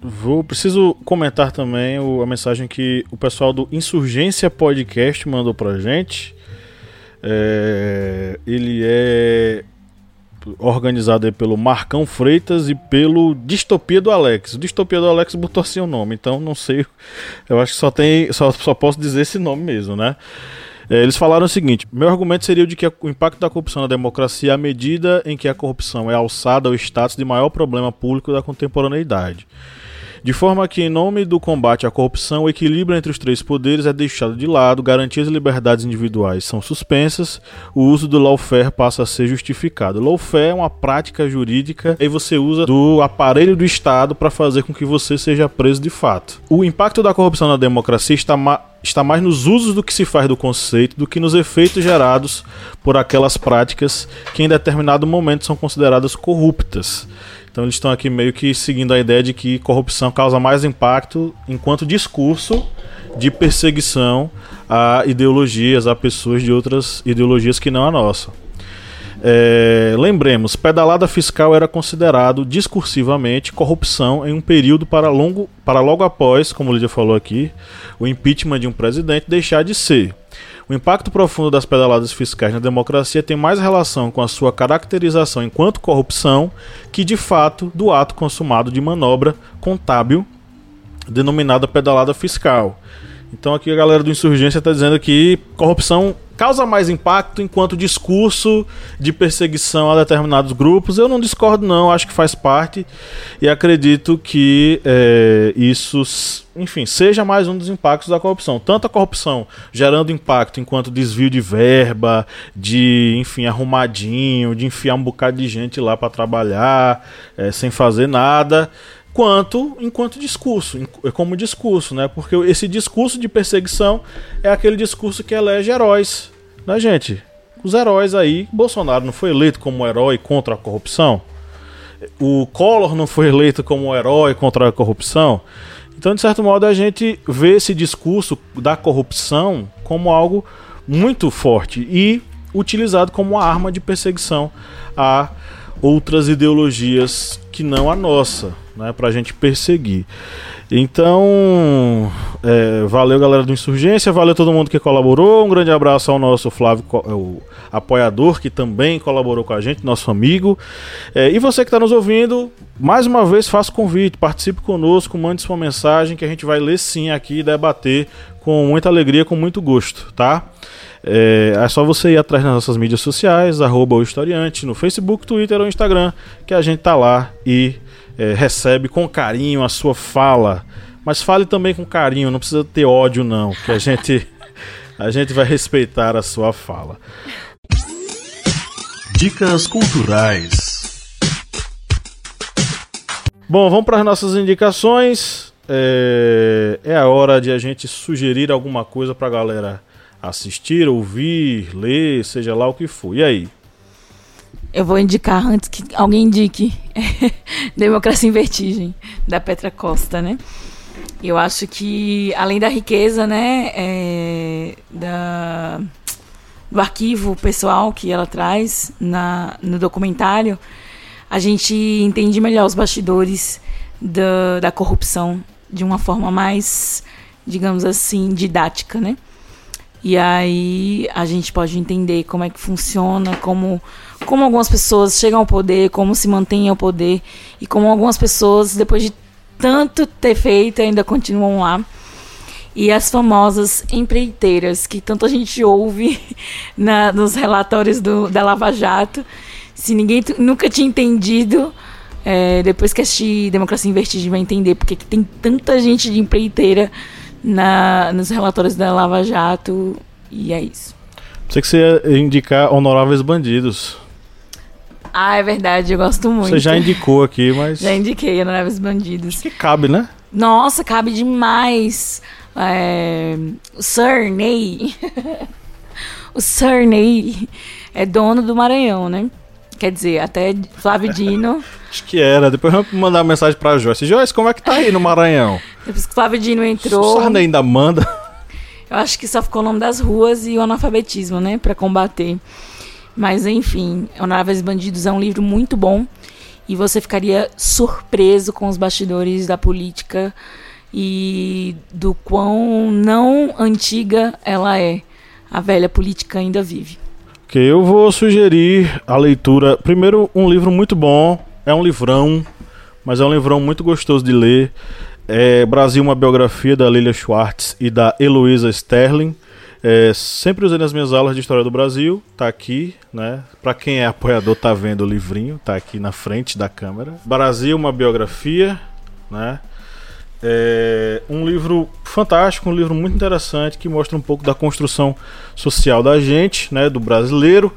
Vou preciso comentar também o, a mensagem que o pessoal do Insurgência Podcast mandou pra gente. É, ele é organizado pelo Marcão Freitas e pelo Distopia do Alex. O Distopia do Alex botou assim o nome, então não sei. Eu acho que só tem, só, só posso dizer esse nome mesmo, né? É, eles falaram o seguinte: meu argumento seria o de que o impacto da corrupção na democracia é à medida em que a corrupção é alçada ao status de maior problema público da contemporaneidade de forma que, em nome do combate à corrupção, o equilíbrio entre os três poderes é deixado de lado, garantias e liberdades individuais são suspensas, o uso do lawfare passa a ser justificado. Lawfare é uma prática jurídica e você usa do aparelho do Estado para fazer com que você seja preso de fato. O impacto da corrupção na democracia está ma está mais nos usos do que se faz do conceito do que nos efeitos gerados por aquelas práticas que em determinado momento são consideradas corruptas. Então eles estão aqui meio que seguindo a ideia de que corrupção causa mais impacto enquanto discurso de perseguição a ideologias, a pessoas de outras ideologias que não a nossa. É, lembremos, pedalada fiscal era considerado discursivamente corrupção em um período para, longo, para logo após, como o Lídia falou aqui, o impeachment de um presidente deixar de ser. O impacto profundo das pedaladas fiscais na democracia tem mais relação com a sua caracterização enquanto corrupção que, de fato, do ato consumado de manobra contábil denominada pedalada fiscal. Então aqui a galera do Insurgência está dizendo que corrupção causa mais impacto enquanto discurso de perseguição a determinados grupos. Eu não discordo, não, acho que faz parte e acredito que é, isso, enfim, seja mais um dos impactos da corrupção. Tanto a corrupção gerando impacto enquanto desvio de verba, de, enfim, arrumadinho, de enfiar um bocado de gente lá para trabalhar é, sem fazer nada quanto enquanto discurso, como discurso, né? Porque esse discurso de perseguição é aquele discurso que elege heróis, né, gente? Os heróis aí, Bolsonaro não foi eleito como herói contra a corrupção? O Collor não foi eleito como herói contra a corrupção? Então, de certo modo, a gente vê esse discurso da corrupção como algo muito forte e utilizado como uma arma de perseguição a outras ideologias que não a nossa né, para a gente perseguir. Então, é, valeu galera do Insurgência, valeu todo mundo que colaborou. Um grande abraço ao nosso Flávio, é, o apoiador, que também colaborou com a gente, nosso amigo. É, e você que está nos ouvindo, mais uma vez faça convite, participe conosco, mande sua mensagem que a gente vai ler sim aqui e debater com muita alegria, com muito gosto, tá? É, é, só você ir atrás nas nossas mídias sociais, arroba o historiante, no Facebook, Twitter ou Instagram, que a gente tá lá e é, recebe com carinho a sua fala. Mas fale também com carinho, não precisa ter ódio não, que a gente a gente vai respeitar a sua fala. Dicas culturais. Bom, vamos para as nossas indicações. É, é a hora de a gente sugerir alguma coisa para a galera assistir, ouvir, ler, seja lá o que for. E aí? Eu vou indicar antes que alguém indique Democracia em Vertigem, da Petra Costa, né? Eu acho que, além da riqueza, né, é, da, do arquivo pessoal que ela traz na, no documentário, a gente entende melhor os bastidores da, da corrupção de uma forma mais, digamos assim, didática, né? E aí a gente pode entender como é que funciona, como, como algumas pessoas chegam ao poder, como se mantêm ao poder, e como algumas pessoas, depois de tanto ter feito, ainda continuam lá. E as famosas empreiteiras, que tanto a gente ouve na, nos relatórios do, da Lava Jato. Se ninguém nunca tinha entendido, é, depois que assistir Democracia em Vertigem vai entender porque que tem tanta gente de empreiteira na, nos relatórios da Lava Jato. E é isso. Sei que você ia indicar Honoráveis Bandidos. Ah, é verdade, eu gosto muito. Você já indicou aqui, mas. Já indiquei Honoráveis Bandidos. Que cabe, né? Nossa, cabe demais. É, o Sir Ney. o Sir Ney é dono do Maranhão, né? Quer dizer, até Flávio Dino. Acho que era. Depois vamos mandar uma mensagem pra Joyce. Joyce, como é que tá aí no Maranhão? Depois que Flávio Dino entrou. O Sarney ainda manda. Eu acho que só ficou o nome das ruas e o analfabetismo, né? Pra combater. Mas enfim, Honoráveis Bandidos é um livro muito bom e você ficaria surpreso com os bastidores da política e do quão não antiga ela é. A velha política ainda vive. Ok, eu vou sugerir a leitura. Primeiro, um livro muito bom, é um livrão, mas é um livrão muito gostoso de ler. É Brasil, uma biografia da Lilia Schwartz e da Heloísa Sterling. É, sempre usei nas minhas aulas de História do Brasil, tá aqui, né? Para quem é apoiador, tá vendo o livrinho, tá aqui na frente da câmera. Brasil, uma biografia, né? É um livro fantástico, um livro muito interessante que mostra um pouco da construção social da gente, né, do brasileiro.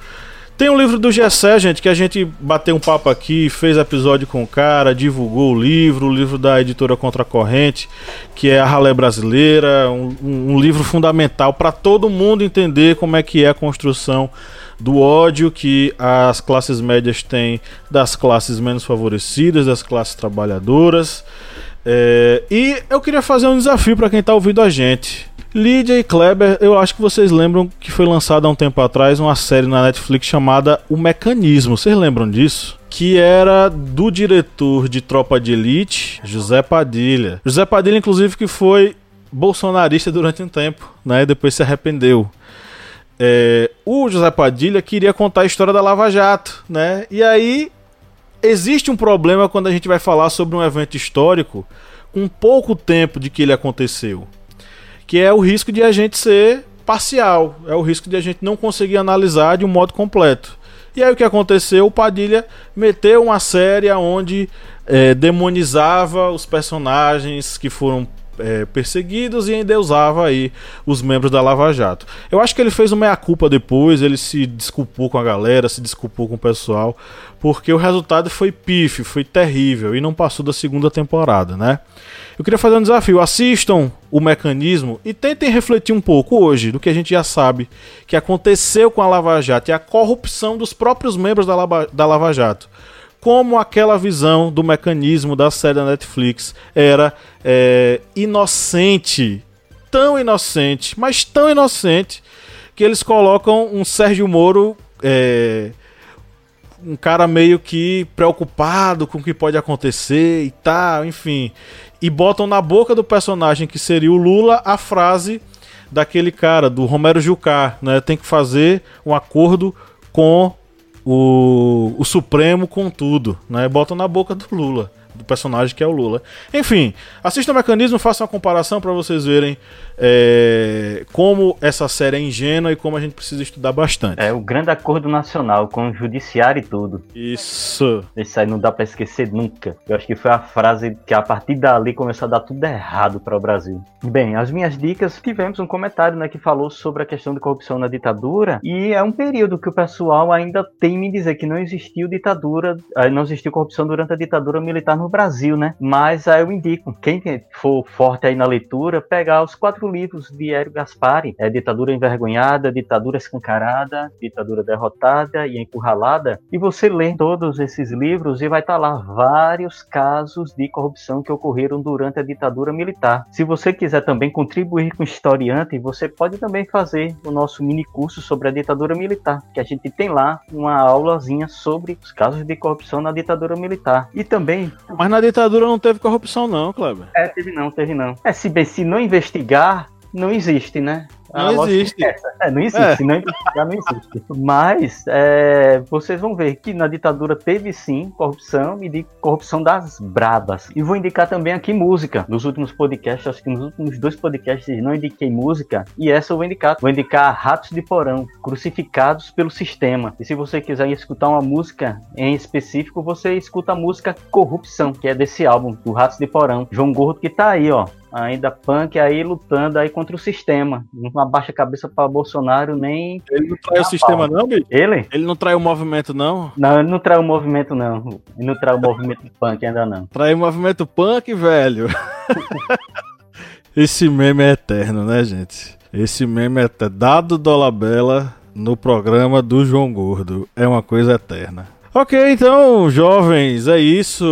Tem um livro do Gessé, gente, que a gente bateu um papo aqui, fez episódio com o cara, divulgou o livro, o livro da editora Contracorrente, que é a Ralé Brasileira, um, um livro fundamental para todo mundo entender como é que é a construção do ódio que as classes médias têm das classes menos favorecidas, das classes trabalhadoras. É, e eu queria fazer um desafio para quem está ouvindo a gente. Lydia e Kleber, eu acho que vocês lembram que foi lançada há um tempo atrás uma série na Netflix chamada O Mecanismo. Vocês lembram disso? Que era do diretor de Tropa de Elite, José Padilha. José Padilha, inclusive, que foi bolsonarista durante um tempo, né? Depois se arrependeu. É, o José Padilha queria contar a história da Lava Jato, né? E aí existe um problema quando a gente vai falar sobre um evento histórico com pouco tempo de que ele aconteceu que é o risco de a gente ser parcial, é o risco de a gente não conseguir analisar de um modo completo. E aí o que aconteceu? O Padilha meteu uma série onde é, demonizava os personagens que foram é, perseguidos e endeusava aí os membros da Lava Jato. Eu acho que ele fez uma meia-culpa depois, ele se desculpou com a galera, se desculpou com o pessoal, porque o resultado foi pífio, foi terrível e não passou da segunda temporada, né? Eu queria fazer um desafio. Assistam o mecanismo e tentem refletir um pouco hoje do que a gente já sabe que aconteceu com a Lava Jato e a corrupção dos próprios membros da Lava, da Lava Jato. Como aquela visão do mecanismo da série da Netflix era é, inocente, tão inocente, mas tão inocente, que eles colocam um Sérgio Moro. É, um cara meio que preocupado com o que pode acontecer e tal, enfim e botam na boca do personagem que seria o Lula a frase daquele cara, do Romero Jucá, né? Tem que fazer um acordo com o, o Supremo com tudo, né? Botam na boca do Lula do personagem que é o Lula. Enfim, assista o mecanismo, faça uma comparação para vocês verem é, como essa série é ingênua e como a gente precisa estudar bastante. É o grande acordo nacional com o judiciário e tudo. Isso. Isso aí não dá para esquecer nunca. Eu acho que foi a frase que a partir dali começou a dar tudo errado para o Brasil. Bem, as minhas dicas, tivemos um comentário né, que falou sobre a questão de corrupção na ditadura e é um período que o pessoal ainda tem me dizer que não existiu ditadura, eh, não existiu corrupção durante a ditadura militar no no Brasil, né? Mas aí eu indico, quem for forte aí na leitura, pegar os quatro livros de Hélio Gaspari, é Ditadura Envergonhada, Ditadura Escancarada, Ditadura Derrotada e Encurralada, e você lê todos esses livros e vai estar lá vários casos de corrupção que ocorreram durante a ditadura militar. Se você quiser também contribuir com o historiante, você pode também fazer o nosso mini curso sobre a ditadura militar, que a gente tem lá uma aulazinha sobre os casos de corrupção na ditadura militar. E também. Mas na ditadura não teve corrupção, não, Kleber. É, teve não, teve não. É, se bem se não investigar, não existe, né? Não existe. É, é, não existe, é. não investigar não existe. Mas é, vocês vão ver que na ditadura teve sim corrupção e de corrupção das bravas. E vou indicar também aqui música. Nos últimos podcasts, acho que nos últimos dois podcasts não indiquei música. E essa eu vou indicar. Vou indicar Ratos de Porão, Crucificados pelo Sistema. E se você quiser escutar uma música em específico, você escuta a música Corrupção, que é desse álbum, do Ratos de Porão. João Gordo que tá aí, ó ainda punk aí lutando aí contra o sistema. Não abaixa a cabeça para Bolsonaro nem. Ele não trai o sistema, não, bicho? Ele? Ele não trai o movimento, não? Não, ele não trai o movimento, não. Ele não trai o movimento punk ainda não. Trai o movimento punk, velho. Esse meme é eterno, né, gente? Esse meme é eterno. Dado Dolabella no programa do João Gordo. É uma coisa eterna. Ok, então, jovens, é isso.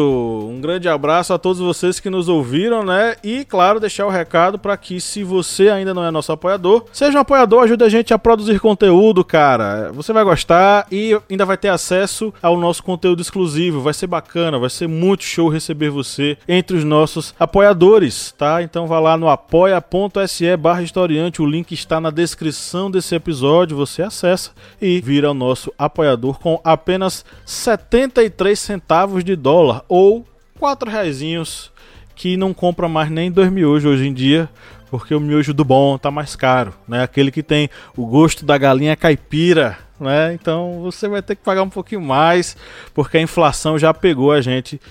Um grande abraço a todos vocês que nos ouviram, né? E, claro, deixar o recado para que, se você ainda não é nosso apoiador, seja um apoiador, ajude a gente a produzir conteúdo, cara. Você vai gostar e ainda vai ter acesso ao nosso conteúdo exclusivo. Vai ser bacana, vai ser muito show receber você entre os nossos apoiadores, tá? Então, vá lá no apoia.se barra historiante. O link está na descrição desse episódio. Você acessa e vira o nosso apoiador com apenas 73 centavos de dólar ou 4 reais que não compra mais nem dois miojos hoje em dia, porque o miojo do bom tá mais caro, né? Aquele que tem o gosto da galinha caipira, né? Então você vai ter que pagar um pouquinho mais, porque a inflação já pegou a gente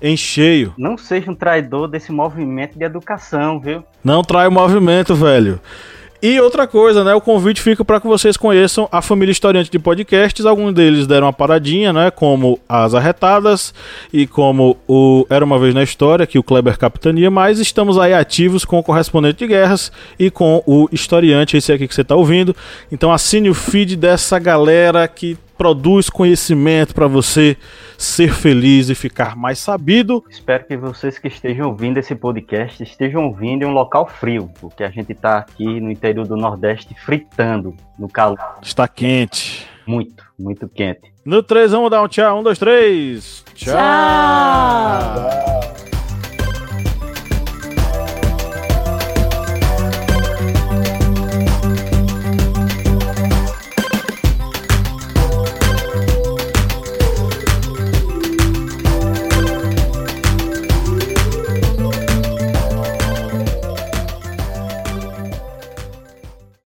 em cheio. Não seja um traidor desse movimento de educação, viu? Não trai o movimento, velho. E outra coisa, né? O convite fica para que vocês conheçam a família historiante de podcasts. Alguns deles deram uma paradinha, né? Como as Arretadas e como o Era uma Vez na História, que o Kleber capitania. Mas estamos aí ativos com o Correspondente de Guerras e com o Historiante, esse aqui que você está ouvindo. Então assine o feed dessa galera que produz conhecimento para você ser feliz e ficar mais sabido. Espero que vocês que estejam ouvindo esse podcast estejam ouvindo em um local frio, porque a gente está aqui no interior do Nordeste fritando no calor. Está quente. Muito, muito quente. No 3, vamos dar um tchau. Um, dois, três. tchau. tchau.